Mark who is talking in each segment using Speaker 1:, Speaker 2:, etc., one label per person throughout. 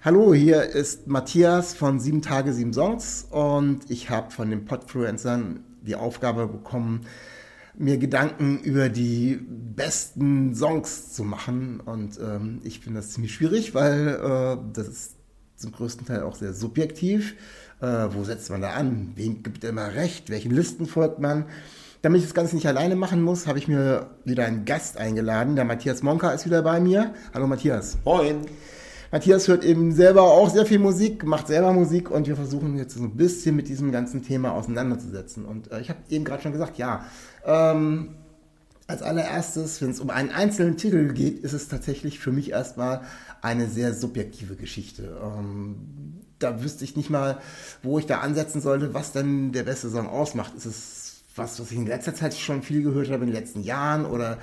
Speaker 1: Hallo, hier ist Matthias von 7 Tage, 7 Songs und ich habe von den Podfluencern die Aufgabe bekommen, mir Gedanken über die besten Songs zu machen. Und ähm, ich finde das ziemlich schwierig, weil äh, das ist zum größten Teil auch sehr subjektiv. Äh, wo setzt man da an? Wem gibt immer recht? Welchen Listen folgt man? Damit ich das Ganze nicht alleine machen muss, habe ich mir wieder einen Gast eingeladen. Der Matthias Monka ist wieder bei mir. Hallo Matthias.
Speaker 2: Moin.
Speaker 1: Matthias hört eben selber auch sehr viel Musik, macht selber Musik und wir versuchen jetzt so ein bisschen mit diesem ganzen Thema auseinanderzusetzen. Und äh, ich habe eben gerade schon gesagt, ja, ähm, als allererstes, wenn es um einen einzelnen Titel geht, ist es tatsächlich für mich erstmal eine sehr subjektive Geschichte. Ähm, da wüsste ich nicht mal, wo ich da ansetzen sollte, was denn der beste Song ausmacht. Ist es was, was ich in letzter Zeit schon viel gehört habe, in den letzten Jahren oder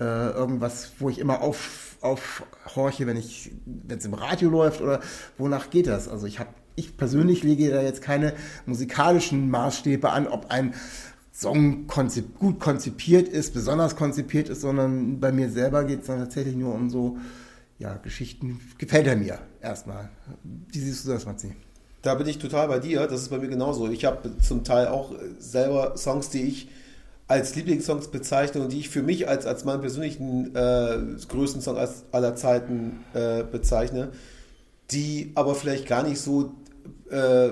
Speaker 1: äh, irgendwas, wo ich immer auf aufhorche, wenn ich, wenn es im Radio läuft oder wonach geht das? Also ich habe, ich persönlich lege da jetzt keine musikalischen Maßstäbe an, ob ein Song konzip gut konzipiert ist, besonders konzipiert ist, sondern bei mir selber geht es dann tatsächlich nur um so ja, Geschichten. Gefällt er mir erstmal. Wie siehst du das, Matzi?
Speaker 2: Da bin ich total bei dir. Das ist bei mir genauso. Ich habe zum Teil auch selber Songs, die ich als Lieblingssongs bezeichne und die ich für mich als, als meinen persönlichen äh, größten Song aller Zeiten äh, bezeichne, die aber vielleicht gar nicht so äh,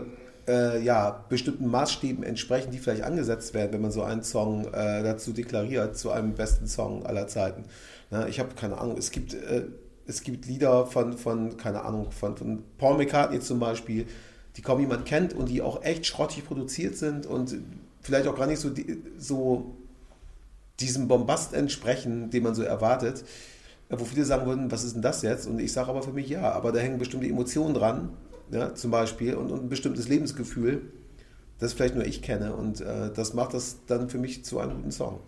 Speaker 2: äh, ja, bestimmten Maßstäben entsprechen, die vielleicht angesetzt werden, wenn man so einen Song äh, dazu deklariert, zu einem besten Song aller Zeiten. Ja, ich habe keine Ahnung, es gibt, äh, es gibt Lieder von, von, keine Ahnung, von, von Paul McCartney zum Beispiel, die kaum jemand kennt und die auch echt schrottig produziert sind und vielleicht auch gar nicht so, so diesem Bombast entsprechen, den man so erwartet, wo viele sagen würden, was ist denn das jetzt? Und ich sage aber für mich ja, aber da hängen bestimmte Emotionen dran, ja, zum Beispiel, und, und, ein bestimmtes Lebensgefühl, das vielleicht nur ich kenne. Und äh, das macht das dann für mich zu einem guten Song.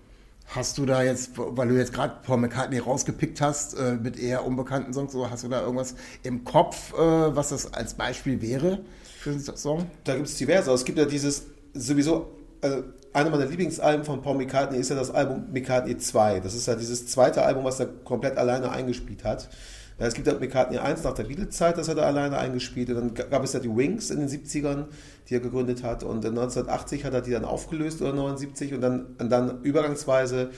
Speaker 1: Hast du da jetzt, weil du jetzt gerade Paul McCartney rausgepickt hast, äh, mit eher unbekannten Songs, so hast du da irgendwas im Kopf, äh, was das als Beispiel wäre für einen Song?
Speaker 2: Da gibt es diverse. Es gibt ja dieses sowieso also einer meiner Lieblingsalben von Paul McCartney ist ja das Album McCartney 2. Das ist ja dieses zweite Album, was er komplett alleine eingespielt hat. Ja, es gibt halt McCartney 1 nach der Beatles-Zeit, das hat er alleine eingespielt. Und dann gab es ja die Wings in den 70ern, die er gegründet hat. Und 1980 hat er die dann aufgelöst oder 79 und dann, und dann übergangsweise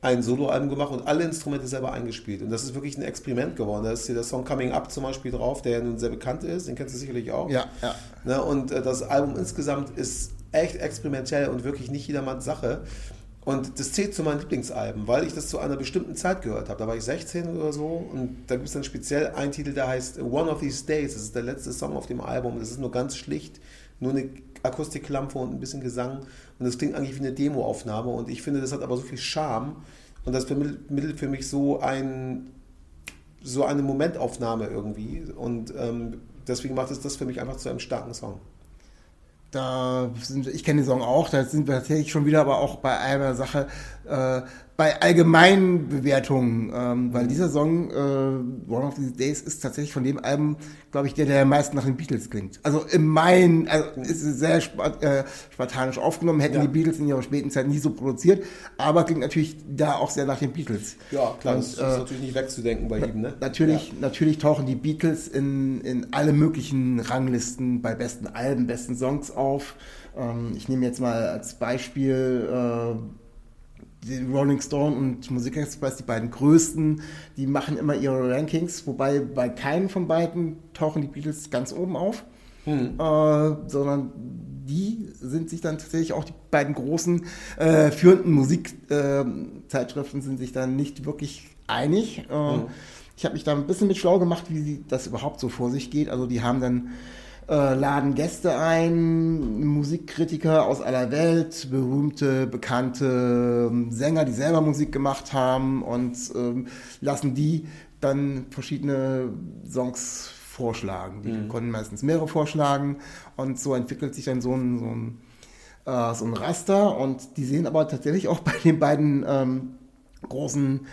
Speaker 2: ein Soloalbum gemacht und alle Instrumente selber eingespielt. Und das ist wirklich ein Experiment geworden. Da ist hier der Song Coming Up zum Beispiel drauf, der ja nun sehr bekannt ist. Den kennst du sicherlich auch.
Speaker 1: Ja, ja.
Speaker 2: Ne, und äh, das Album insgesamt ist echt experimentell und wirklich nicht jedermanns Sache. Und das zählt zu meinen Lieblingsalben, weil ich das zu einer bestimmten Zeit gehört habe. Da war ich 16 oder so und da gibt es dann speziell einen Titel, der heißt One of These Days. Das ist der letzte Song auf dem Album. Das ist nur ganz schlicht, nur eine Akustiklampe und ein bisschen Gesang. Und das klingt eigentlich wie eine Demoaufnahme. Und ich finde, das hat aber so viel Charme und das vermittelt für mich so, ein, so eine Momentaufnahme irgendwie. Und ähm, deswegen macht es das für mich einfach zu einem starken Song.
Speaker 1: Da sind, ich kenne den Song auch, da sind wir tatsächlich schon wieder aber auch bei einer Sache, äh, bei allgemeinen Bewertungen, ähm, weil dieser Song äh, One of These Days ist tatsächlich von dem Album, glaube ich, der, der am meisten nach den Beatles klingt. Also im Main, also ist sehr spart, äh, spartanisch aufgenommen, hätten ja. die Beatles in ihrer späten Zeit nie so produziert, aber klingt natürlich da auch sehr nach den Beatles.
Speaker 2: Ja, klar, Und, das ist äh, natürlich nicht wegzudenken bei ihm, ne?
Speaker 1: Natürlich, ja. natürlich tauchen die Beatles in, in alle möglichen Ranglisten bei besten Alben, besten Songs auf. Ähm, ich nehme jetzt mal als Beispiel äh, die Rolling Stone und Musikexpress, die beiden größten, die machen immer ihre Rankings, wobei bei keinem von beiden tauchen die Beatles ganz oben auf, hm. äh, sondern die sind sich dann tatsächlich auch die beiden großen äh, führenden Musikzeitschriften äh, sind sich dann nicht wirklich einig. Äh, hm. Ich habe mich da ein bisschen mit schlau gemacht, wie das überhaupt so vor sich geht. Also die haben dann äh, laden Gäste ein, Musikkritiker aus aller Welt, berühmte, bekannte ähm, Sänger, die selber Musik gemacht haben und ähm, lassen die dann verschiedene Songs vorschlagen. Die konnten meistens mehrere vorschlagen und so entwickelt sich dann so ein, so ein, äh, so ein Raster und die sehen aber tatsächlich auch bei den beiden ähm, großen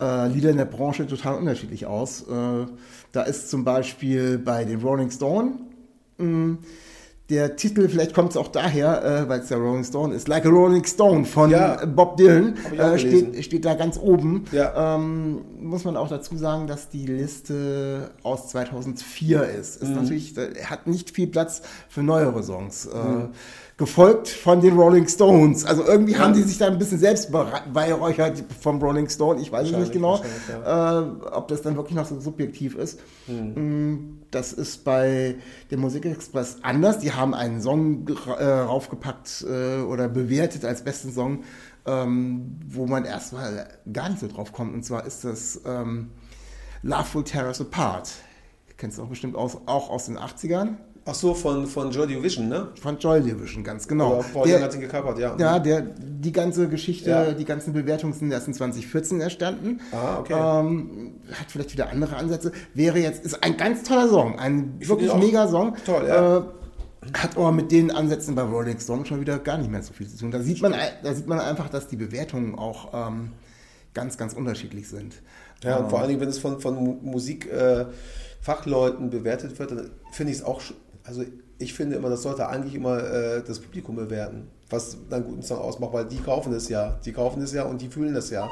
Speaker 1: äh, Lieder in der Branche total unterschiedlich aus. Äh, da ist zum Beispiel bei den Rolling Stone der Titel, vielleicht kommt es auch daher, äh, weil es der Rolling Stone ist, Like a Rolling Stone von
Speaker 2: Ja.
Speaker 1: Bob Dylan, äh, steht, steht da ganz oben.
Speaker 2: Ja.
Speaker 1: Ähm, muss man auch dazu sagen, dass die Liste aus 2004 ist. Ist natürlich, äh, hat nicht viel Platz für neuere Songs. Äh, gefolgt von den Rolling Stones. Also irgendwie haben die sich da ein bisschen selbst beweihräuchert vom Rolling Stone. Ich weiß es nicht genau,
Speaker 2: Wahrscheinlich,
Speaker 1: äh, ob das dann wirklich noch so subjektiv ist. Mm, Das ist bei dem Musikexpress anders. Die haben einen Song äh, raufgepackt äh, oder bewertet als besten Song, ähm, wo man erstmal gar nicht so drauf kommt. Und zwar ist das ähm, Love Will Tear Us Apart. Kennst du auch bestimmt aus, auch aus den 80ern.
Speaker 2: Ach so, von, von Joy Division, ne?
Speaker 1: Von Joy Division, ganz genau.
Speaker 2: Oder Paul Young hat ihn gecovert, ja.
Speaker 1: Ja, der, die ganze Geschichte,
Speaker 2: Ja.
Speaker 1: die ganzen Bewertungen sind erst in 2014 erstanden.
Speaker 2: Ah, okay.
Speaker 1: Ähm, hat vielleicht wieder andere Ansätze. Wäre jetzt, ist ein ganz toller Song, ein
Speaker 2: Ich
Speaker 1: wirklich mega Song.
Speaker 2: toll, ja.
Speaker 1: Äh, hat aber mit den Ansätzen bei Rolling Stone schon wieder gar nicht mehr so viel zu tun. Da sieht man, da sieht man einfach, dass die Bewertungen auch ähm, ganz, ganz unterschiedlich sind.
Speaker 2: Ja, und vor allen Dingen, wenn es von, von Mu- Musikfachleuten äh, bewertet wird, dann finde ich es auch, also ich finde immer, das sollte eigentlich immer äh, das Publikum bewerten, was einen guten Song ausmacht, weil die kaufen es ja, die kaufen es ja und die fühlen es ja.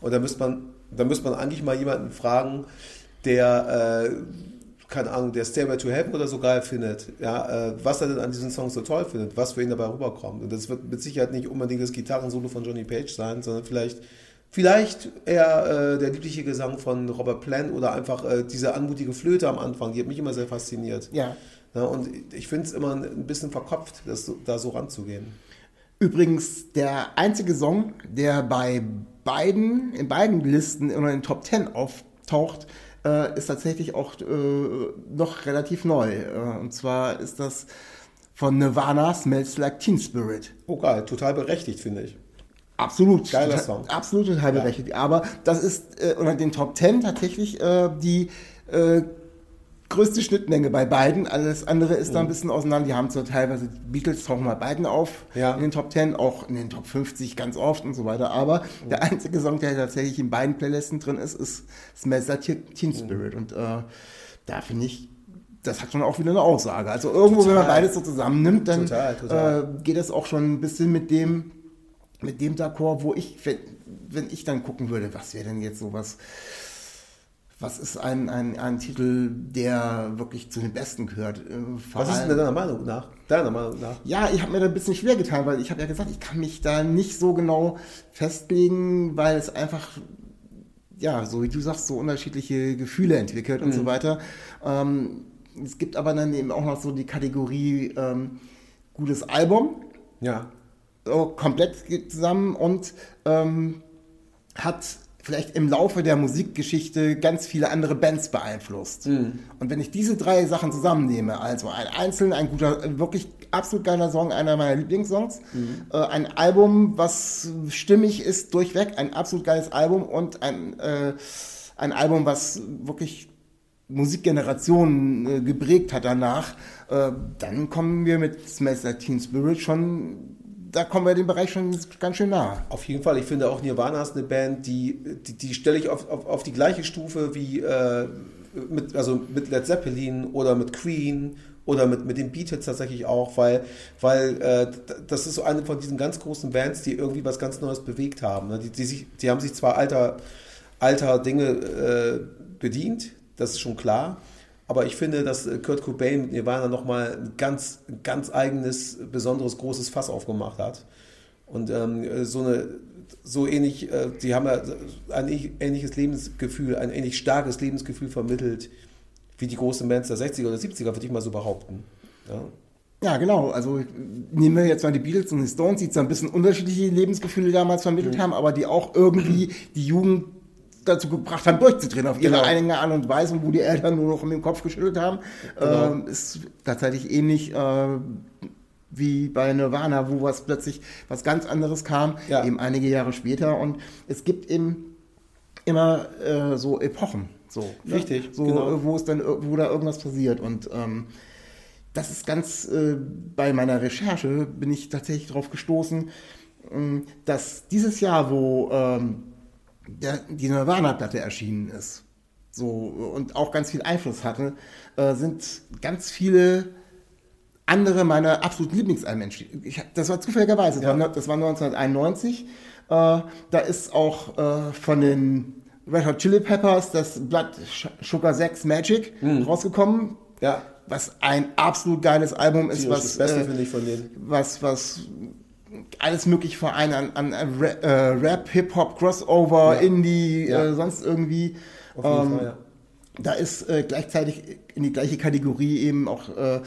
Speaker 2: Und da müsste man, da müsste man eigentlich mal jemanden fragen, der, äh, keine Ahnung, der Stairway to Heaven oder so geil findet, ja, äh, was er denn an diesen Songs so toll findet, was für ihn dabei rüberkommt. Und das wird mit Sicherheit nicht unbedingt das Gitarrensolo von Johnny Page sein, sondern vielleicht Vielleicht eher äh, der liebliche Gesang von Robert Plant oder einfach äh, diese anmutige Flöte am Anfang, die hat mich immer sehr fasziniert.
Speaker 1: Ja.
Speaker 2: Ja, und ich finde es immer ein bisschen verkopft, das da so ranzugehen.
Speaker 1: Übrigens, der einzige Song, der bei beiden, in beiden Listen oder in den Top 10 auftaucht, äh, ist tatsächlich auch äh, noch relativ neu. Äh, und zwar ist das von Nirvana Smells Like Teen Spirit.
Speaker 2: Oh geil, total berechtigt, finde ich.
Speaker 1: Absolut.
Speaker 2: Geiler
Speaker 1: total,
Speaker 2: Song.
Speaker 1: Absolut total berechtigt. Aber das ist äh, unter den Top 10 tatsächlich äh, die äh, größte Schnittmenge bei beiden. Alles andere ist da ein bisschen auseinander. Die haben zwar teilweise, die Beatles tauchen bei beiden auf
Speaker 2: Ja.
Speaker 1: in den Top 10, auch in den Top 50 ganz oft und so weiter. Aber der einzige Song, der tatsächlich in beiden Playlisten drin ist, ist Smells Like Teen Spirit. Und äh, da finde ich, das hat schon auch wieder eine Aussage. Also irgendwo, wenn man
Speaker 2: Total.
Speaker 1: beides so zusammennimmt, dann
Speaker 2: Total, total.
Speaker 1: Äh, geht das auch schon ein bisschen mit dem, mit dem D'accord, wo ich, wenn, wenn ich dann gucken würde, was wäre denn jetzt sowas, was ist ein, ein, ein Titel, der wirklich zu den Besten gehört? Äh, vor
Speaker 2: Was ist denn deiner Meinung nach? Deiner Meinung nach?
Speaker 1: ja, ich habe mir da ein bisschen schwer getan, weil ich habe ja gesagt, ich kann mich da nicht so genau festlegen, weil es einfach, ja, so wie du sagst, so unterschiedliche Gefühle entwickelt und so weiter. Ähm, es gibt aber dann eben auch noch so die Kategorie ähm, gutes Album,
Speaker 2: Ja.
Speaker 1: so komplett zusammen und ähm, hat vielleicht im Laufe der Musikgeschichte ganz viele andere Bands beeinflusst. Und wenn ich diese drei Sachen zusammennehme, also ein einzeln, ein guter, wirklich absolut geiler Song, einer meiner Lieblingssongs, äh, ein Album, was stimmig ist durchweg, ein absolut geiles Album und ein, äh, ein Album, was wirklich Musikgenerationen äh, geprägt hat danach, äh, dann kommen wir mit Smells Like Teen Spirit schon, da kommen wir dem Bereich schon ganz schön nah.
Speaker 2: Auf jeden Fall. Ich finde auch Nirvana ist eine Band, die, die, die stelle ich auf, auf, auf die gleiche Stufe wie äh, mit, also mit Led Zeppelin oder mit Queen oder mit, mit den Beatles tatsächlich auch, weil, weil äh, das ist so eine von diesen ganz großen Bands, die irgendwie was ganz Neues bewegt haben. ne? Die, die, sich, die haben sich zwar alter, alter Dinge äh, bedient, das ist schon klar, aber ich finde, dass äh, Kurt Cobain mit Nirvana nochmal ein ganz, ganz eigenes, besonderes, großes Fass aufgemacht hat. Und ähm, so eine, so ähnlich, äh, die haben ja ein ähnlich- ähnliches Lebensgefühl, ein ähnlich starkes Lebensgefühl vermittelt, wie die großen Bands der 60er oder 70er, würde ich mal so behaupten. Ja.
Speaker 1: Ja, genau. Also nehmen wir jetzt mal die Beatles und die Stones, die zwar ein bisschen unterschiedliche Lebensgefühle damals vermittelt haben, aber die auch irgendwie die Jugend dazu gebracht haben, durchzudrehen auf ihre
Speaker 2: Genau.
Speaker 1: eigene Art und Weise, wo die Eltern nur noch mit dem Kopf geschüttelt haben.
Speaker 2: Genau.
Speaker 1: Ähm, ist tatsächlich ähnlich äh, wie bei Nirvana, wo was plötzlich was ganz anderes kam,
Speaker 2: Ja.
Speaker 1: eben einige Jahre später. Und es gibt eben immer äh, so Epochen. So,
Speaker 2: Richtig,
Speaker 1: So,
Speaker 2: genau.
Speaker 1: wo es dann, wo da irgendwas passiert. Und ähm, das ist ganz, äh, bei meiner Recherche bin ich tatsächlich darauf gestoßen, ähm, dass dieses Jahr, wo ähm, der, die Nirvana-Platte erschienen ist, so und auch ganz viel Einfluss hatte, äh, sind ganz viele andere meiner absoluten Lieblingsalben hab- das war zufälligerweise, das,
Speaker 2: Ja.
Speaker 1: war, das war 1991. Äh, da ist auch äh, von den Red Hot Chili Peppers das Blood Sugar 6 Magic rausgekommen.
Speaker 2: Ja.
Speaker 1: Was ein absolut geiles Album ist,
Speaker 2: Tierisch
Speaker 1: was,
Speaker 2: das Beste
Speaker 1: äh,
Speaker 2: ich von denen.
Speaker 1: was, was alles mögliche vereint an, an an Ra- äh, Rap, Hip-Hop, Crossover,
Speaker 2: Ja.
Speaker 1: Indie,
Speaker 2: Ja.
Speaker 1: äh, sonst irgendwie.
Speaker 2: Auf jeden
Speaker 1: Ähm,
Speaker 2: Fall, ja.
Speaker 1: Da ist äh, gleichzeitig in die gleiche Kategorie eben auch äh,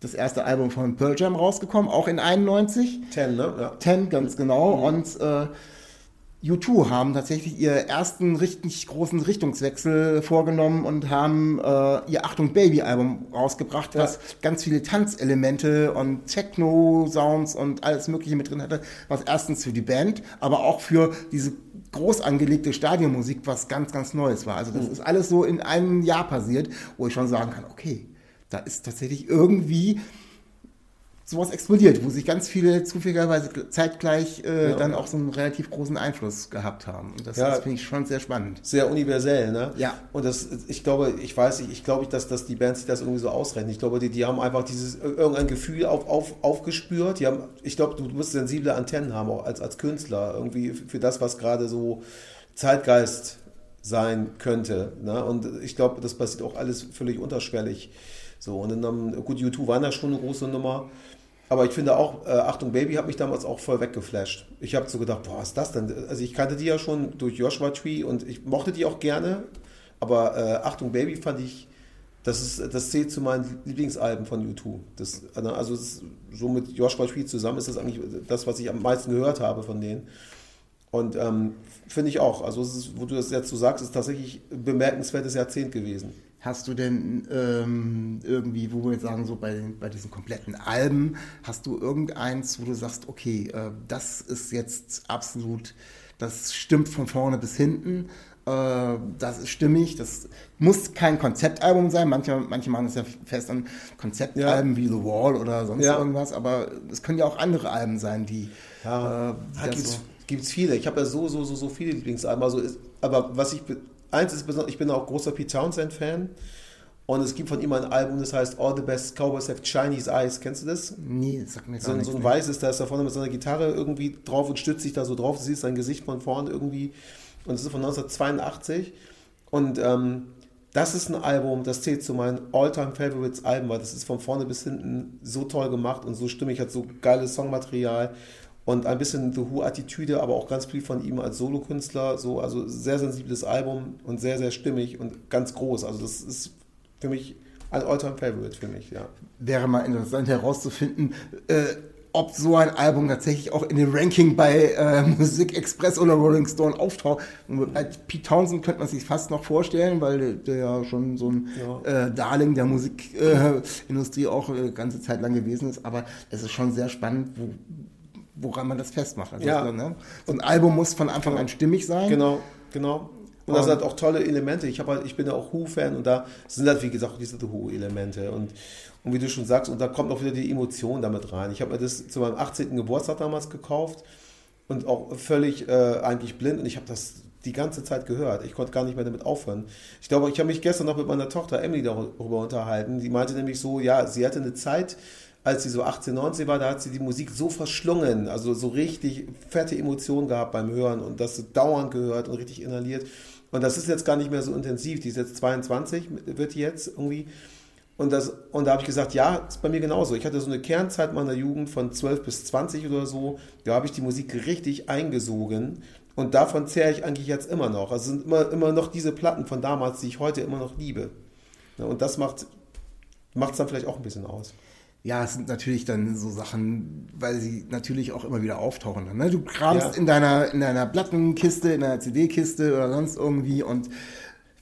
Speaker 1: das erste Album von Pearl Jam rausgekommen, auch in 91.
Speaker 2: Ten, ne? Ja.
Speaker 1: 10, ganz genau. Und äh, U2 haben tatsächlich ihren ersten richtig großen Richtungswechsel vorgenommen und haben äh, ihr Achtung Baby Album rausgebracht,
Speaker 2: Ja.
Speaker 1: was ganz viele Tanzelemente und Techno-Sounds und alles Mögliche mit drin hatte, was erstens für die Band, aber auch für diese groß angelegte Stadionmusik was ganz, ganz Neues war. Also das ist alles so in einem Jahr passiert, wo ich schon sagen kann, okay, da ist tatsächlich irgendwie sowas explodiert, wo sich ganz viele zufälligerweise zeitgleich äh,
Speaker 2: Ja.
Speaker 1: dann auch so einen relativ großen Einfluss gehabt haben. Und das,
Speaker 2: Ja.
Speaker 1: das finde ich schon sehr spannend.
Speaker 2: Sehr universell, ne?
Speaker 1: Ja.
Speaker 2: Und das, ich glaube, ich weiß nicht, ich glaube nicht, dass, dass die Bands sich das irgendwie so ausrechnen. Ich glaube, die, die haben einfach dieses irgendein Gefühl auf, auf, aufgespürt. Die haben, ich glaube, du musst sensible Antennen haben, auch als, als Künstler, irgendwie für das, was gerade so Zeitgeist sein könnte. Ne? Und ich glaube, das passiert auch alles völlig unterschwellig. So, und dann, ähm, gut, U2 waren da schon eine große Nummer. Aber ich finde auch, äh, Achtung Baby hat mich damals auch voll weggeflasht. Ich habe so gedacht, boah, was ist das denn? Also ich kannte die ja schon durch Joshua Tree und ich mochte die auch gerne. Aber äh, Achtung Baby fand ich, das, ist, das zählt zu meinen Lieblingsalben von U2. Das, also es ist, so mit Joshua Tree zusammen ist das eigentlich das, was ich am meisten gehört habe von denen. Und ähm, finde ich auch, also ist, wo du das jetzt so sagst, ist tatsächlich ein bemerkenswertes Jahrzehnt gewesen.
Speaker 1: Hast du denn ähm, irgendwie, wo wir jetzt sagen, so bei, bei diesen kompletten Alben, hast du irgendeins, wo du sagst, okay, äh, das ist jetzt absolut, das stimmt von vorne bis hinten, äh, das ist stimmig, das muss kein Konzeptalbum sein, manche, manche machen es ja fest an Konzeptalben wie The Wall oder sonst
Speaker 2: Ja.
Speaker 1: irgendwas, aber es können ja auch andere Alben sein, die
Speaker 2: Ja,
Speaker 1: äh,
Speaker 2: da
Speaker 1: das
Speaker 2: gibt's,
Speaker 1: so-
Speaker 2: gibt's viele. Ich habe ja so, so, so, so viele Lieblingsalben. Also ist, aber was ich, eins ist besonders, ich bin auch großer Pete Townsend-Fan. Und es gibt von ihm ein Album, das heißt All the Best Cowboys Have Chinese Eyes. Kennst du das?
Speaker 1: Nee, sagt mir gar
Speaker 2: So,
Speaker 1: nichts.
Speaker 2: so ein weißes, da ist da vorne mit seiner Gitarre irgendwie drauf und stützt sich da so drauf. Du siehst sein Gesicht von vorne irgendwie. Und es ist von 1982. Und ähm, das ist ein Album, das zählt zu meinen All-Time-Favorites-Alben, weil das ist von vorne bis hinten so toll gemacht und so stimmig, hat so geiles Songmaterial und ein bisschen The Who-Attitüde, aber auch ganz viel von ihm als Solokünstler. So, also sehr sensibles Album und sehr, sehr stimmig und ganz groß. Also das ist für mich ein All-Time-Favorite für mich, ja.
Speaker 1: wäre mal interessant herauszufinden, äh, ob so ein Album tatsächlich auch in dem Ranking bei äh, Musik Express oder Rolling Stone auftaucht. Bei Pete Townsend könnte man sich fast noch vorstellen, weil der, ja schon so ein äh, Darling der Musikindustrie Industrie auch äh, ganze Zeit lang gewesen ist. Aber es ist schon sehr spannend, wo, woran man das festmacht. Also,
Speaker 2: Ja.
Speaker 1: ne? So ein Album muss von Anfang an stimmig sein.
Speaker 2: Genau, genau. Und da sind halt auch tolle Elemente. Ich, halt, ich bin ja auch Who-Fan und da sind halt, wie gesagt, diese Who-Elemente. Und, und wie du schon sagst, und da kommt auch wieder die Emotion damit rein. Ich habe mir das zu meinem 18. Geburtstag damals gekauft und auch völlig äh, eigentlich blind und ich habe das die ganze Zeit gehört. Ich konnte gar nicht mehr damit aufhören. Ich glaube, ich habe mich gestern noch mit meiner Tochter Emily darüber unterhalten. Die meinte nämlich so, ja, sie hatte eine Zeit, als sie so 18, 19 war, da hat sie die Musik so verschlungen, also so richtig fette Emotionen gehabt beim Hören und das dauernd gehört und richtig inhaliert. Und das ist jetzt gar nicht mehr so intensiv. Die ist jetzt 22, wird die jetzt irgendwie. Und, das, und da habe ich gesagt, ja, ist bei mir genauso. Ich hatte so eine Kernzeit meiner Jugend von 12 bis 20 oder so. Da habe ich die Musik richtig eingesogen. Und davon zehre ich eigentlich jetzt immer noch. Also sind immer, immer noch diese Platten von damals, die ich heute immer noch liebe. Und das macht es dann vielleicht auch ein bisschen aus.
Speaker 1: Ja, es sind natürlich dann so Sachen, weil sie natürlich auch immer wieder auftauchen. Dann, ne? Du kramst
Speaker 2: Ja.
Speaker 1: in deiner in deiner Plattenkiste, in deiner CD-Kiste oder sonst irgendwie und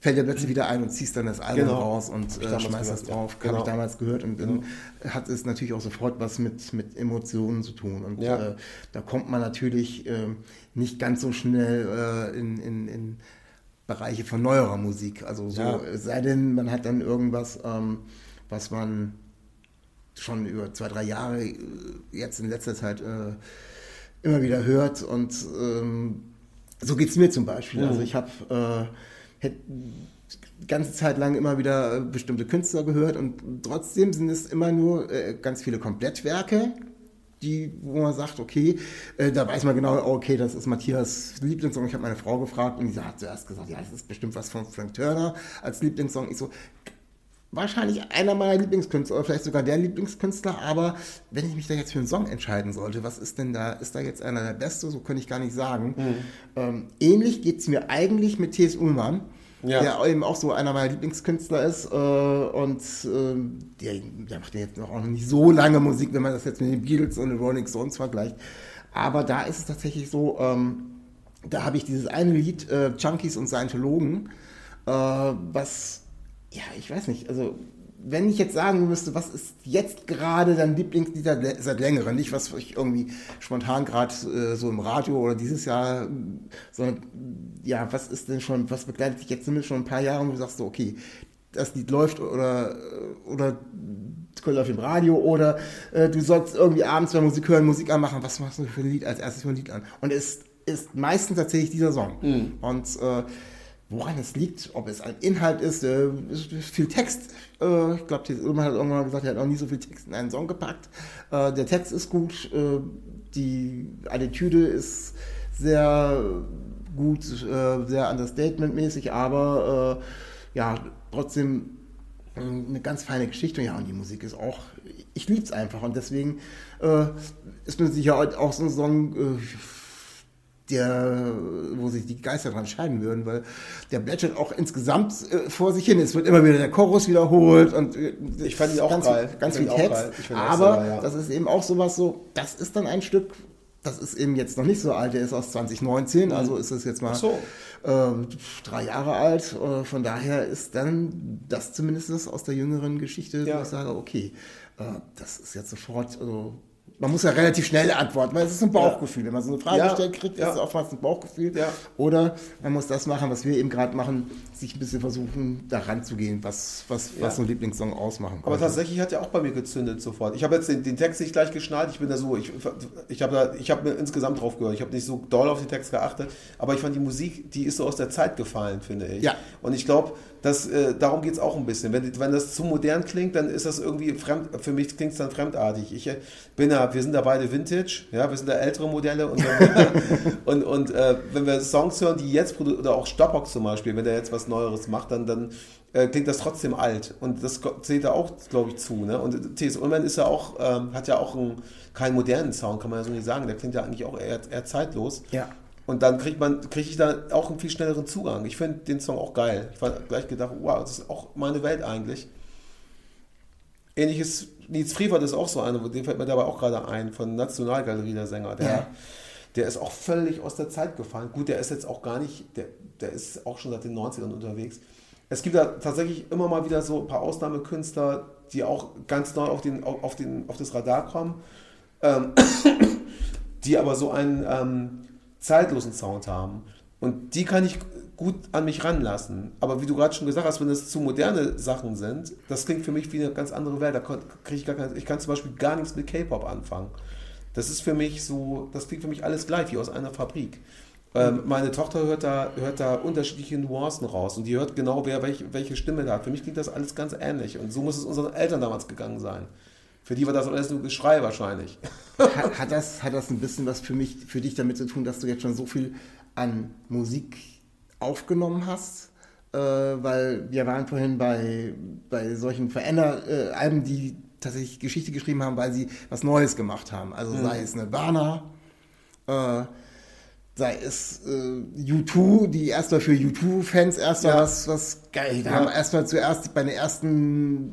Speaker 1: fällt dir plötzlich wieder ein und ziehst dann das Album
Speaker 2: Genau.
Speaker 1: raus und äh, schmeißt das
Speaker 2: gehört, ja.
Speaker 1: drauf. Habe
Speaker 2: Genau.
Speaker 1: ich damals gehört und dann hat es natürlich auch sofort was mit, mit Emotionen zu tun. Und
Speaker 2: Ja.
Speaker 1: äh, da kommt man natürlich ähm, nicht ganz so schnell äh, in, in, in Bereiche von neuerer Musik. Also so,
Speaker 2: Ja.
Speaker 1: es sei denn, man hat dann irgendwas, ähm, was man schon über zwei, drei Jahre äh, jetzt in letzter Zeit äh, immer wieder hört. Und ähm, so geht es mir zum Beispiel. Also ich habe äh, die ganze Zeit lang immer wieder äh, bestimmte Künstler gehört und trotzdem sind es immer nur äh, ganz viele Komplettwerke, die, wo man sagt, okay, äh, da weiß man genau, okay, das ist Matthias Lieblingssong. Ich habe meine Frau gefragt und die hat zuerst gesagt, ja, das ist bestimmt was von Frank Turner als Lieblingssong. Ich so, wahrscheinlich einer meiner Lieblingskünstler oder vielleicht sogar der Lieblingskünstler, aber wenn ich mich da jetzt für einen Song entscheiden sollte, was ist denn da, ist da jetzt einer der beste? So könnte ich gar nicht sagen. Ähm, ähnlich geht es mir eigentlich mit T.S. Ullmann,
Speaker 2: Ja.
Speaker 1: der eben auch so einer meiner Lieblingskünstler ist äh, und ähm, der, der macht ja jetzt noch auch noch nicht so lange Musik, wenn man das jetzt mit den Beatles und den Rolling Stones vergleicht. Aber da ist es tatsächlich so, ähm, da habe ich dieses eine Lied, äh, Junkies und Scientologen, äh, was, ja, ich weiß nicht, also wenn ich jetzt sagen müsste, was ist jetzt gerade dein Lieblingslied seit längerem, nicht was ich irgendwie spontan gerade äh, so im Radio oder dieses Jahr, äh, sondern ja, was ist denn schon, was begleitet dich jetzt zumindest schon ein paar Jahre, wo du sagst so, okay, das Lied läuft oder, oder es läuft im Radio oder äh, du sollst irgendwie abends bei Musik hören, Musik anmachen, was machst du für ein Lied als erstes für ein Lied an? Und es ist meistens tatsächlich dieser Song. Und äh, woran es liegt, ob es ein Inhalt ist, äh, viel Text. Äh, ich glaube, Ullmann hat irgendwann mal gesagt, er hat noch nie so viel Text in einen Song gepackt. Äh, der Text ist gut, äh, die Attitüde ist sehr gut, äh, sehr understatement-mäßig, aber äh, ja, trotzdem äh, eine ganz feine Geschichte. Ja, und die Musik ist auch, ich liebe es einfach und deswegen ist mir sicher auch so ein Song, der, wo sich die Geister dran scheiden würden, weil der plätschert auch insgesamt äh, vor sich hin. Es wird immer wieder der Chorus wiederholt und äh,
Speaker 2: Ich fand ihn auch
Speaker 1: ganz,
Speaker 2: geil.
Speaker 1: Viel, ganz viel Text. Aber
Speaker 2: geil, ja.
Speaker 1: das ist eben auch sowas so, das ist dann ein Stück, das ist eben jetzt noch nicht so alt, der ist aus 2019, also ist es jetzt mal
Speaker 2: so.
Speaker 1: ähm, drei Jahre alt. Äh, von daher ist dann das zumindest aus der jüngeren Geschichte,
Speaker 2: Ja.
Speaker 1: wo ich sage, okay, äh, das ist jetzt sofort, also man muss ja relativ schnell antworten, weil es ist ein Bauchgefühl. Wenn man so eine Frage
Speaker 2: Ja,
Speaker 1: gestellt kriegt,
Speaker 2: ja.
Speaker 1: ist es oftmals ein Bauchgefühl.
Speaker 2: Ja.
Speaker 1: Oder man muss das machen, was wir eben gerade machen, sich ein bisschen versuchen, da ranzugehen, was, was,
Speaker 2: Ja.
Speaker 1: was so ein Lieblingssong ausmachen
Speaker 2: Aber
Speaker 1: könnte.
Speaker 2: tatsächlich hat er auch bei mir gezündet sofort. Ich habe jetzt den, den Text nicht gleich geschnallt. Ich bin da so, ich, ich habe ich habe mir insgesamt drauf gehört. Ich habe nicht so doll auf den Text geachtet, aber ich fand die Musik, die ist so aus der Zeit gefallen, finde ich.
Speaker 1: Ja.
Speaker 2: Und ich glaube, dass äh, darum geht es auch ein bisschen. Wenn, wenn das zu modern klingt, dann ist das irgendwie fremd. Für mich klingt es dann fremdartig. Ich äh, bin da, wir sind da beide Vintage, ja, wir sind da ältere Modelle und, und, und äh, wenn wir Songs hören, die jetzt produ- oder auch Stoppox zum Beispiel, wenn der jetzt was Neueres macht, dann, dann äh, klingt das trotzdem alt. Und das zählt da auch, glaube ich, zu. Ne? Und T.S. Ullmann ist ja auch, ähm, hat ja auch einen, keinen modernen Sound, kann man ja so nicht sagen. Der klingt ja eigentlich auch eher, eher zeitlos.
Speaker 1: Ja.
Speaker 2: Und dann kriegt man, kriege ich da auch einen viel schnelleren Zugang. Ich finde den Song auch geil. Ich war gleich gedacht, wow, das ist auch meine Welt eigentlich. Ähnliches, Nils Friefert ist auch so einer, den fällt mir dabei auch gerade ein, von Nationalgalerie der Sänger. Der,
Speaker 1: Ja.
Speaker 2: der ist auch völlig aus der Zeit gefallen. Gut, der ist jetzt auch gar nicht, der, der ist auch schon seit den 90ern unterwegs. Es gibt da tatsächlich immer mal wieder so ein paar Ausnahmekünstler, die auch ganz neu auf, den, auf den, auf das Radar kommen, ähm, die aber so einen ähm, zeitlosen Sound haben. Und die kann ich gut an mich ranlassen. Aber wie du gerade schon gesagt hast, wenn das zu moderne Sachen sind, das klingt für mich wie eine ganz andere Welt. Da kriege ich gar kein, ich kann zum Beispiel gar nichts mit K-Pop anfangen. Das ist für mich so, das klingt für mich alles gleich, wie aus einer Fabrik. Ähm, meine Tochter hört da, hört da unterschiedliche Nuancen raus und die hört genau, wer welche, welche Stimme da hat. Für mich klingt das alles ganz ähnlich und so muss es unseren Eltern damals gegangen sein. Für die war das alles nur Geschrei wahrscheinlich.
Speaker 1: hat, hat, das, hat das ein bisschen was für mich, für dich damit zu tun, dass du jetzt schon so viel an Musik aufgenommen hast? Äh, weil wir waren vorhin bei, bei solchen Veränder-Alben, die tatsächlich Geschichte geschrieben haben, weil sie was Neues gemacht haben. Also sei es Nirvana, äh, sei es äh, U2, die erstmal für U2-Fans erstmal
Speaker 2: Ja.
Speaker 1: was, was geil.
Speaker 2: Ja.
Speaker 1: haben erstmal zuerst bei der ersten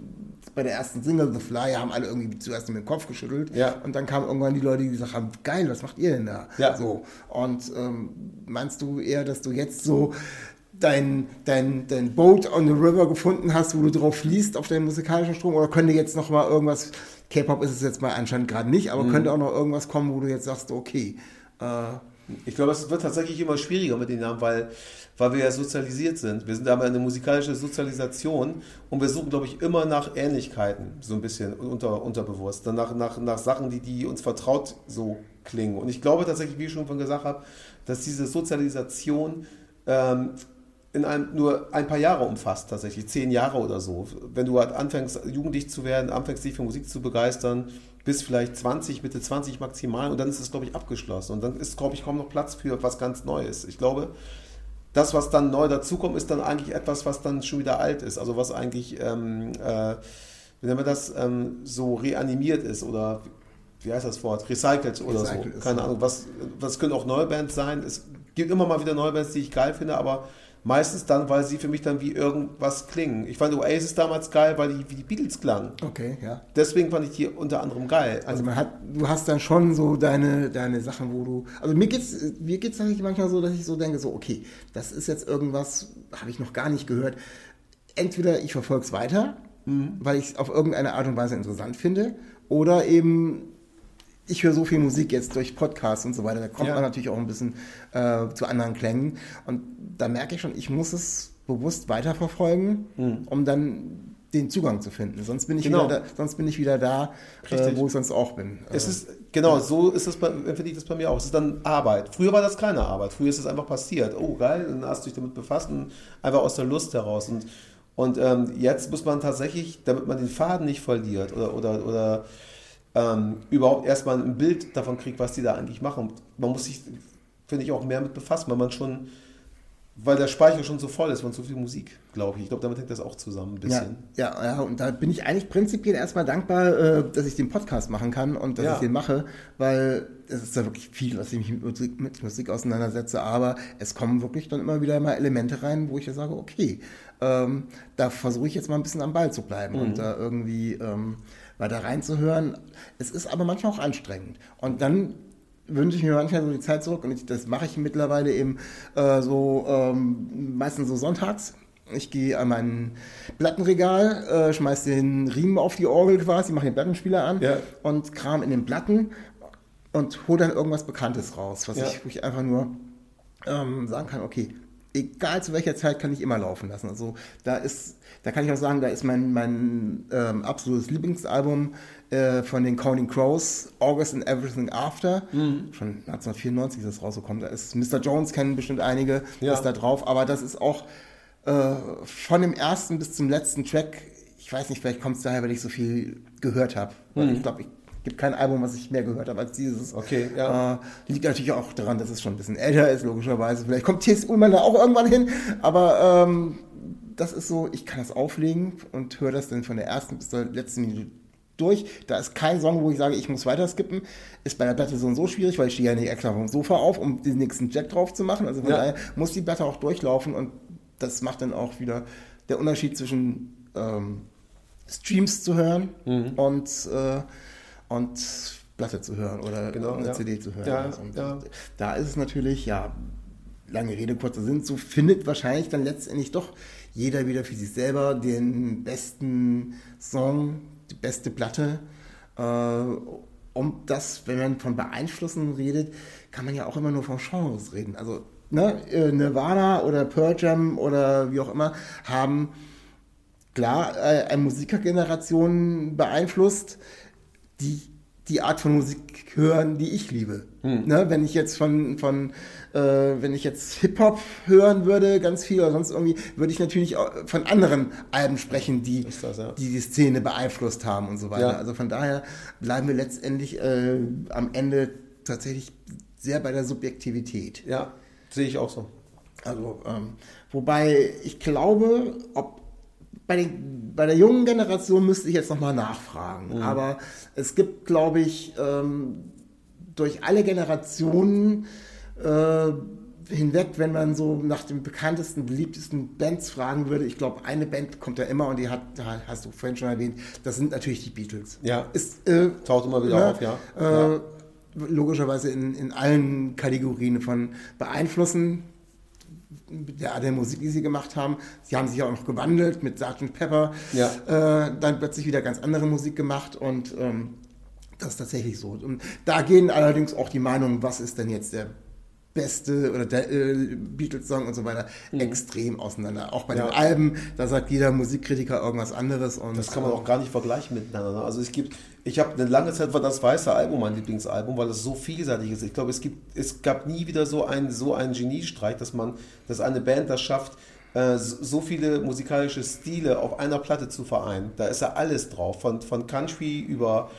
Speaker 1: bei der ersten Single The Fly haben alle irgendwie zuerst mit dem Kopf geschüttelt
Speaker 2: Ja.
Speaker 1: und dann kamen irgendwann die Leute, die gesagt haben, geil, was macht ihr denn da?
Speaker 2: Ja.
Speaker 1: So. Und ähm, meinst du eher, dass du jetzt so dein, dein, dein Boat on the River gefunden hast, wo du drauf fließt auf deinen musikalischen Strom? Oder könnte jetzt noch mal irgendwas, K-Pop ist es jetzt mal anscheinend gerade nicht, aber könnte auch noch irgendwas kommen, wo du jetzt sagst, okay, äh,
Speaker 2: Ich glaube, es wird tatsächlich immer schwieriger mit den Namen, weil, weil wir ja sozialisiert sind. Wir sind aber eine musikalische Sozialisation und wir suchen, glaube ich, immer nach Ähnlichkeiten, so ein bisschen unter, unterbewusst. Dann nach, nach, nach Sachen, die, die uns vertraut so klingen. Und ich glaube tatsächlich, wie ich schon von gesagt habe, dass diese Sozialisation ähm, in einem, nur ein paar Jahre umfasst, tatsächlich, zehn Jahre oder so. Wenn du halt anfängst, jugendlich zu werden, anfängst, dich für Musik zu begeistern, bis vielleicht 20, Mitte 20 maximal und dann ist es, glaube ich, abgeschlossen. Und dann ist, glaube ich, kaum noch Platz für was ganz Neues. Ich glaube, das, was dann neu dazukommt, ist dann eigentlich etwas, was dann schon wieder alt ist. Also was eigentlich, ähm, äh, wie nennen wir das, ähm, so reanimiert ist oder wie heißt das Wort, recycelt oder
Speaker 1: Recycelt
Speaker 2: so. Keine
Speaker 1: so.
Speaker 2: Ahnung, was, was können auch neue Bands sein. Es gibt immer mal wieder neue Bands, die ich geil finde, aber meistens dann, weil sie für mich dann wie irgendwas klingen. Ich fand Oasis damals geil, weil die wie die Beatles klangen.
Speaker 1: Okay, ja.
Speaker 2: Deswegen fand ich die unter anderem geil.
Speaker 1: Also man hat, du hast dann schon so deine, deine Sachen, wo du. Also mir geht's, mir geht's eigentlich manchmal so, dass ich so denke, so, okay, das ist jetzt irgendwas, habe ich noch gar nicht gehört. Entweder ich verfolge es weiter, weil ich es auf irgendeine Art und Weise interessant finde, oder eben ich höre so viel Musik jetzt durch Podcasts und so weiter, da kommt
Speaker 2: Ja.
Speaker 1: man natürlich auch ein bisschen äh, zu anderen Klängen. Und da merke ich schon, ich muss es bewusst weiterverfolgen, um dann den Zugang zu finden. Sonst bin ich
Speaker 2: Genau.
Speaker 1: wieder da, sonst bin ich wieder da äh, wo ich sonst auch bin.
Speaker 2: Es
Speaker 1: Äh,
Speaker 2: ist, genau, so ist das bei, empfinde ich das bei mir auch. Es ist dann Arbeit. Früher war das keine Arbeit. Früher ist es einfach passiert. Oh, geil, dann hast du dich damit befasst und einfach aus der Lust heraus. Und, und ähm, jetzt muss man tatsächlich, damit man den Faden nicht verliert oder, oder, oder ähm, überhaupt erstmal ein Bild davon kriegt, was die da eigentlich machen. Man muss sich, finde ich, auch mehr mit befassen, weil man schon, weil der Speicher schon so voll ist von so viel Musik, glaube ich. Ich glaube, damit hängt das auch zusammen ein
Speaker 1: ja,
Speaker 2: bisschen.
Speaker 1: ja, ja, und da bin ich eigentlich prinzipiell erstmal dankbar, äh, dass ich den Podcast machen kann und dass
Speaker 2: Ja.
Speaker 1: ich den mache, weil es ist ja wirklich viel, was ich mich mit Musik, mit Musik auseinandersetze, aber es kommen wirklich dann immer wieder mal Elemente rein, wo ich ja sage, okay, ähm, da versuche ich jetzt mal ein bisschen am Ball zu bleiben
Speaker 2: Mhm.
Speaker 1: und da irgendwie ähm, weiter reinzuhören. Es ist aber manchmal auch anstrengend. Und dann wünsche ich mir manchmal so die Zeit zurück und ich, das mache ich mittlerweile eben äh, so ähm, meistens so sonntags. Ich gehe an mein Plattenregal, äh, schmeiß den Riemen auf die Orgel quasi, mache den Plattenspieler an
Speaker 2: Ja.
Speaker 1: und kram in den Platten und hole dann irgendwas Bekanntes raus, was
Speaker 2: Ja.
Speaker 1: ich, ich einfach nur ähm, sagen kann, okay, egal zu welcher Zeit kann ich immer laufen lassen. Also da ist, da kann ich auch sagen, da ist mein, mein ähm, absolutes Lieblingsalbum äh, von den Counting Crows, August and Everything After.
Speaker 2: Mhm.
Speaker 1: Schon 1994 ist das rausgekommen. Da ist Mr. Jones kennen bestimmt einige,
Speaker 2: Ja.
Speaker 1: ist da drauf, aber das ist auch äh, von dem ersten bis zum letzten Track, ich weiß nicht, vielleicht kommt es daher, weil ich so viel gehört habe.
Speaker 2: Mhm.
Speaker 1: Ich glaube, ich gibt kein Album, was ich mehr gehört habe als dieses.
Speaker 2: Okay, ja.
Speaker 1: Äh, liegt natürlich auch daran, dass es schon ein bisschen älter ist, logischerweise. Vielleicht kommt T.S. Ullmann da auch irgendwann hin, aber ähm, das ist so, ich kann das auflegen und höre das dann von der ersten bis zur letzten Minute durch. Da ist kein Song, wo ich sage, ich muss weiter skippen. Ist bei der Platte so und so schwierig, weil ich stehe ja nicht extra vom Sofa auf, um den nächsten Jack drauf zu machen. Also von
Speaker 2: Ja.
Speaker 1: daher muss die Platte auch durchlaufen und das macht dann auch wieder der Unterschied zwischen ähm, Streams zu hören
Speaker 2: Mhm.
Speaker 1: und, äh, und Platte zu hören oder
Speaker 2: Genau,
Speaker 1: eine
Speaker 2: ja.
Speaker 1: CD zu hören.
Speaker 2: Ja, ja.
Speaker 1: Da ist es natürlich, ja, lange Rede, kurzer Sinn, so findet wahrscheinlich dann letztendlich doch jeder wieder für sich selber den besten Song, die beste Platte. Äh, um das, wenn man von Beeinflussen redet, kann man ja auch immer nur von Genres reden. Also ne, äh, Nirvana oder Pearl Jam oder wie auch immer haben klar äh, eine Musikergeneration beeinflusst, die die Art von Musik hören, die ich liebe. Ne, wenn ich jetzt von, von äh, wenn ich jetzt Hip-Hop hören würde, ganz viel oder sonst irgendwie, würde ich natürlich auch von anderen Alben sprechen, die
Speaker 2: das, ja.
Speaker 1: die, die Szene beeinflusst haben und so weiter.
Speaker 2: Ja.
Speaker 1: Also von daher bleiben wir letztendlich äh, am Ende tatsächlich sehr bei der Subjektivität.
Speaker 2: Ja, sehe ich auch so.
Speaker 1: Also, ähm, wobei ich glaube, ob bei, den, bei der jungen Generation müsste ich jetzt nochmal nachfragen. Aber es gibt, glaube ich, ähm, durch alle Generationen äh, hinweg, wenn man so nach den bekanntesten, beliebtesten Bands fragen würde, ich glaube, eine Band kommt da immer und die hat, hast du vorhin schon erwähnt, das sind natürlich die Beatles.
Speaker 2: Ja.
Speaker 1: Ist, äh,
Speaker 2: Taucht immer wieder
Speaker 1: ne,
Speaker 2: auf, ja.
Speaker 1: Äh,
Speaker 2: Ja.
Speaker 1: Logischerweise in, in allen Kategorien von beeinflussen, der der Musik, die sie gemacht haben. Sie haben sich ja auch noch gewandelt mit Sgt. Pepper.
Speaker 2: Ja.
Speaker 1: Äh, dann plötzlich wieder ganz andere Musik gemacht und ähm, das ist tatsächlich so. Und da gehen allerdings auch die Meinungen, was ist denn jetzt der beste oder der äh, Beatles-Song und so weiter extrem auseinander. Auch bei den Alben, da sagt jeder Musikkritiker irgendwas anderes. Und
Speaker 2: Das kann man auch gar nicht vergleichen miteinander. Also es gibt, ich habe eine lange Zeit war das weiße Album mein Lieblingsalbum, weil es so vielseitig ist. Ich glaube, es gibt, es gab nie wieder so einen so einen Geniestreich, dass man, dass eine Band das schafft, äh, so so viele musikalische Stile auf einer Platte zu vereinen. Da ist ja alles drauf, von von Country über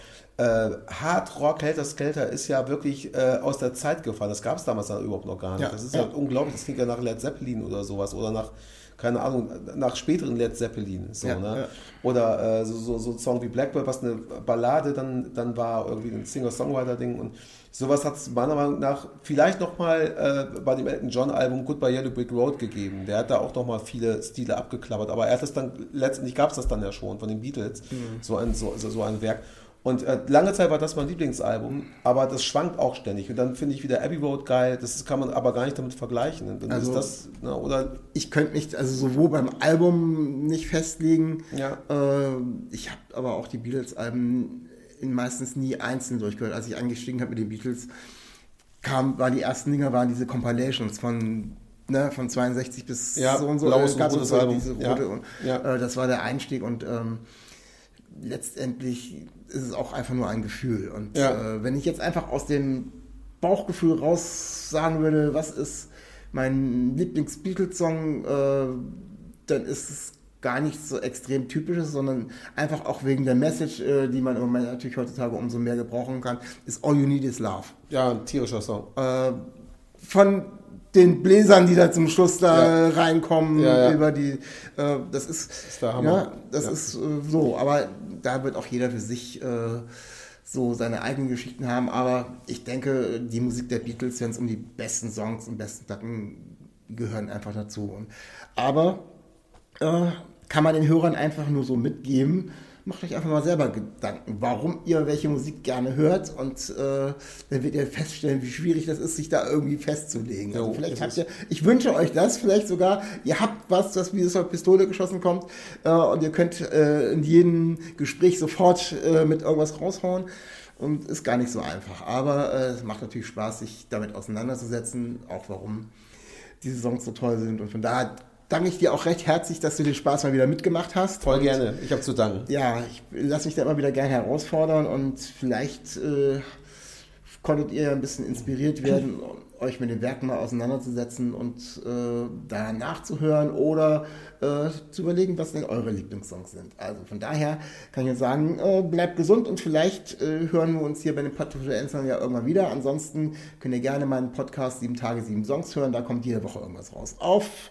Speaker 2: äh, Hard Rock, Helter Skelter ist ja wirklich äh, aus der Zeit gefallen. Das gab es damals dann überhaupt noch gar nicht.
Speaker 1: Ja,
Speaker 2: das ist ja.
Speaker 1: ja.
Speaker 2: unglaublich. Das klingt ja nach Led Zeppelin oder sowas oder nach keine Ahnung, nach späteren Led Zeppelin. So,
Speaker 1: Ja,
Speaker 2: ne?
Speaker 1: ja.
Speaker 2: Oder äh, so, so, so ein Song wie Blackbird, was eine Ballade dann, dann war, irgendwie ein Singer-Songwriter-Ding. Und sowas hat es meiner Meinung nach vielleicht nochmal äh, bei dem Elton John-Album Goodbye Yellow Brick Road gegeben. Der hat da auch nochmal viele Stile abgeklappert. Aber er hat es dann, letztendlich gab es das dann ja schon von den Beatles, so, ein, so so ein Werk. Und äh, lange Zeit war das mein Lieblingsalbum, aber das schwankt auch ständig. Und dann finde ich wieder Abbey Road geil, das kann man aber gar nicht damit vergleichen. Dann
Speaker 1: Also-
Speaker 2: das, ne, oder
Speaker 1: ich könnte mich also sowohl beim Album nicht festlegen.
Speaker 2: Ja.
Speaker 1: Äh, ich habe aber auch die Beatles-Alben in meistens nie einzeln durchgehört. Als ich eingestiegen habe mit den Beatles, kam, waren die ersten Dinger waren diese Compilations von ne, von 62 bis
Speaker 2: Ja,
Speaker 1: so und so.
Speaker 2: blaues
Speaker 1: Es
Speaker 2: und rotes
Speaker 1: so
Speaker 2: Album.
Speaker 1: Diese
Speaker 2: Ja.
Speaker 1: rote und,
Speaker 2: Ja.
Speaker 1: äh, das war der Einstieg und ähm, letztendlich ist es auch einfach nur ein Gefühl. Und
Speaker 2: Ja.
Speaker 1: äh, wenn ich jetzt einfach aus dem Bauchgefühl raus sagen würde, was ist mein Lieblings-Beatles-Song, äh, dann ist es gar nichts so extrem typisches, sondern einfach auch wegen der Message, äh, die man im Moment natürlich heutzutage umso mehr gebrauchen kann, ist All You Need Is Love.
Speaker 2: ja, ein tierischer Song.
Speaker 1: Äh, von den Bläsern, die da zum Schluss da
Speaker 2: Ja.
Speaker 1: reinkommen,
Speaker 2: Ja, ja.
Speaker 1: über die, äh, das ist,
Speaker 2: ist der Hammer.
Speaker 1: Ja, das ist äh, so, aber da wird auch jeder für sich äh, so seine eigenen Geschichten haben, aber ich denke, die Musik der Beatles, wenn es um die besten Songs und besten Platten gehören einfach dazu. Und, aber äh, kann man den Hörern einfach nur so mitgeben. Macht euch einfach mal selber Gedanken, warum ihr welche Musik gerne hört und äh, dann werdet ihr feststellen, wie schwierig das ist, sich da irgendwie festzulegen. Also
Speaker 2: Jo,
Speaker 1: vielleicht habt ihr, ich wünsche euch das, vielleicht sogar, ihr habt was, das wie es auf Pistole geschossen kommt äh, und ihr könnt äh, in jedem Gespräch sofort äh, mit irgendwas raushauen und ist gar nicht so einfach. Aber äh, es macht natürlich Spaß, sich damit auseinanderzusetzen, auch warum diese Songs so toll sind. Und von daher danke ich dir auch recht herzlich, dass du den Spaß mal wieder mitgemacht hast.
Speaker 2: Voll
Speaker 1: und,
Speaker 2: gerne. Ich habe zu danken.
Speaker 1: Ja, ich lasse mich da immer wieder gerne herausfordern und vielleicht äh, konntet ihr ja ein bisschen inspiriert werden, euch mit den Werken mal auseinanderzusetzen und äh, da nachzuhören oder äh, zu überlegen, was denn eure Lieblingssongs sind. Also von daher kann ich jetzt sagen, äh, bleibt gesund und vielleicht äh, hören wir uns hier bei den Influencern ja irgendwann wieder. Ansonsten könnt ihr gerne meinen Podcast 7 Tage, 7 Songs hören. Da kommt jede Woche irgendwas raus. Auf